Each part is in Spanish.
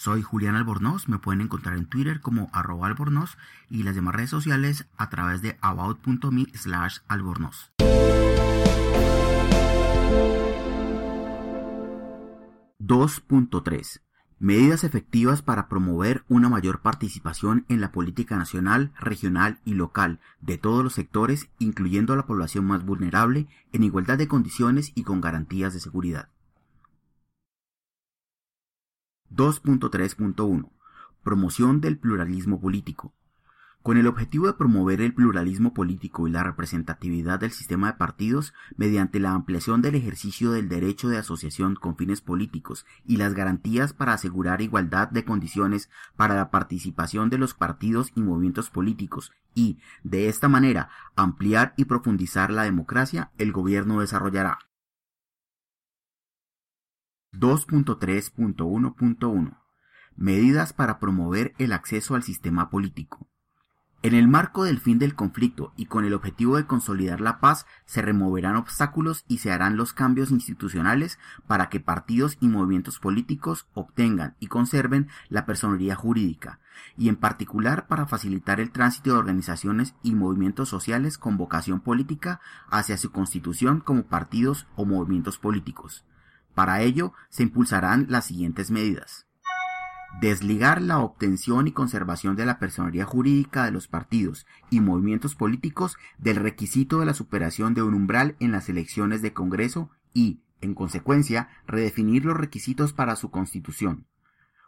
Soy Julián Albornoz, me pueden encontrar en Twitter como arroba albornoz y las demás redes sociales a través de about.me slash albornoz. 2.3 Medidas efectivas para promover una mayor participación en la política nacional, regional y local de todos los sectores, incluyendo a la población más vulnerable, en igualdad de condiciones y con garantías de seguridad. 2.3.1 Promoción del pluralismo político. Con el objetivo de promover el pluralismo político y la representatividad del sistema de partidos mediante la ampliación del ejercicio del derecho de asociación con fines políticos y las garantías para asegurar igualdad de condiciones para la participación de los partidos y movimientos políticos y, de esta manera, ampliar y profundizar la democracia, el gobierno desarrollará 2.3.1.1 Medidas para promover el acceso al sistema político. En el marco del fin del conflicto y con el objetivo de consolidar la paz, se removerán obstáculos y se harán los cambios institucionales para que partidos y movimientos políticos obtengan y conserven la personería jurídica, y en particular para facilitar el tránsito de organizaciones y movimientos sociales con vocación política hacia su constitución como partidos o movimientos políticos. Para ello, se impulsarán las siguientes medidas. Desligar la obtención y conservación de la personería jurídica de los partidos y movimientos políticos del requisito de la superación de un umbral en las elecciones de Congreso y, en consecuencia, redefinir los requisitos para su constitución.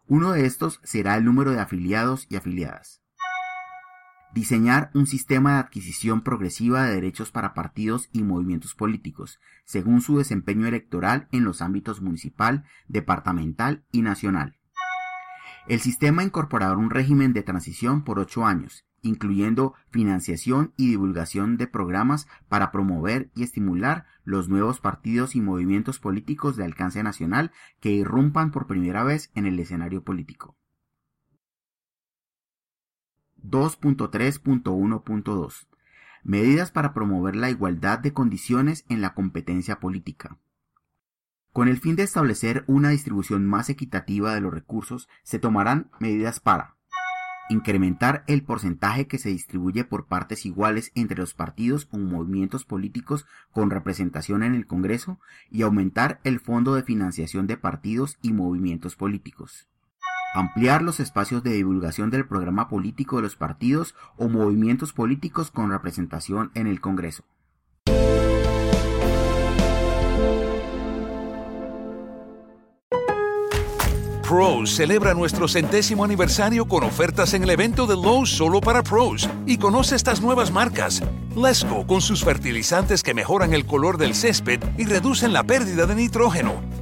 Uno de estos será el número de afiliados y afiliadas. Diseñar un sistema de adquisición progresiva de derechos para partidos y movimientos políticos, según su desempeño electoral en los ámbitos municipal, departamental y nacional. El sistema incorporará un régimen de transición por ocho años, incluyendo financiación y divulgación de programas para promover y estimular los nuevos partidos y movimientos políticos de alcance nacional que irrumpan por primera vez en el escenario político. 2.3.1.2 Medidas para promover la igualdad de condiciones en la competencia política. Con el fin de establecer una distribución más equitativa de los recursos, se tomarán medidas para incrementar el porcentaje que se distribuye por partes iguales entre los partidos o movimientos políticos con representación en el Congreso y aumentar el fondo de financiación de partidos y movimientos políticos ampliar los espacios de divulgación del programa político de los partidos o movimientos políticos con representación en el Congreso. Pros celebra nuestro centésimo aniversario con ofertas en el evento de Lowe's solo para pros y conoce estas nuevas marcas. Lesco con sus fertilizantes que mejoran el color del césped y reducen la pérdida de nitrógeno.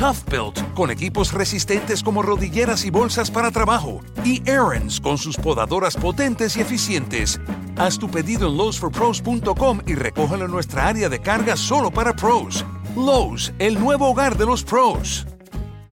Tough Built con equipos resistentes como rodilleras y bolsas para trabajo. Y Aaron's con sus podadoras potentes y eficientes. Haz tu pedido en lowesforpros.com y recógelo en nuestra área de carga solo para pros. Lowe's, el nuevo hogar de los pros.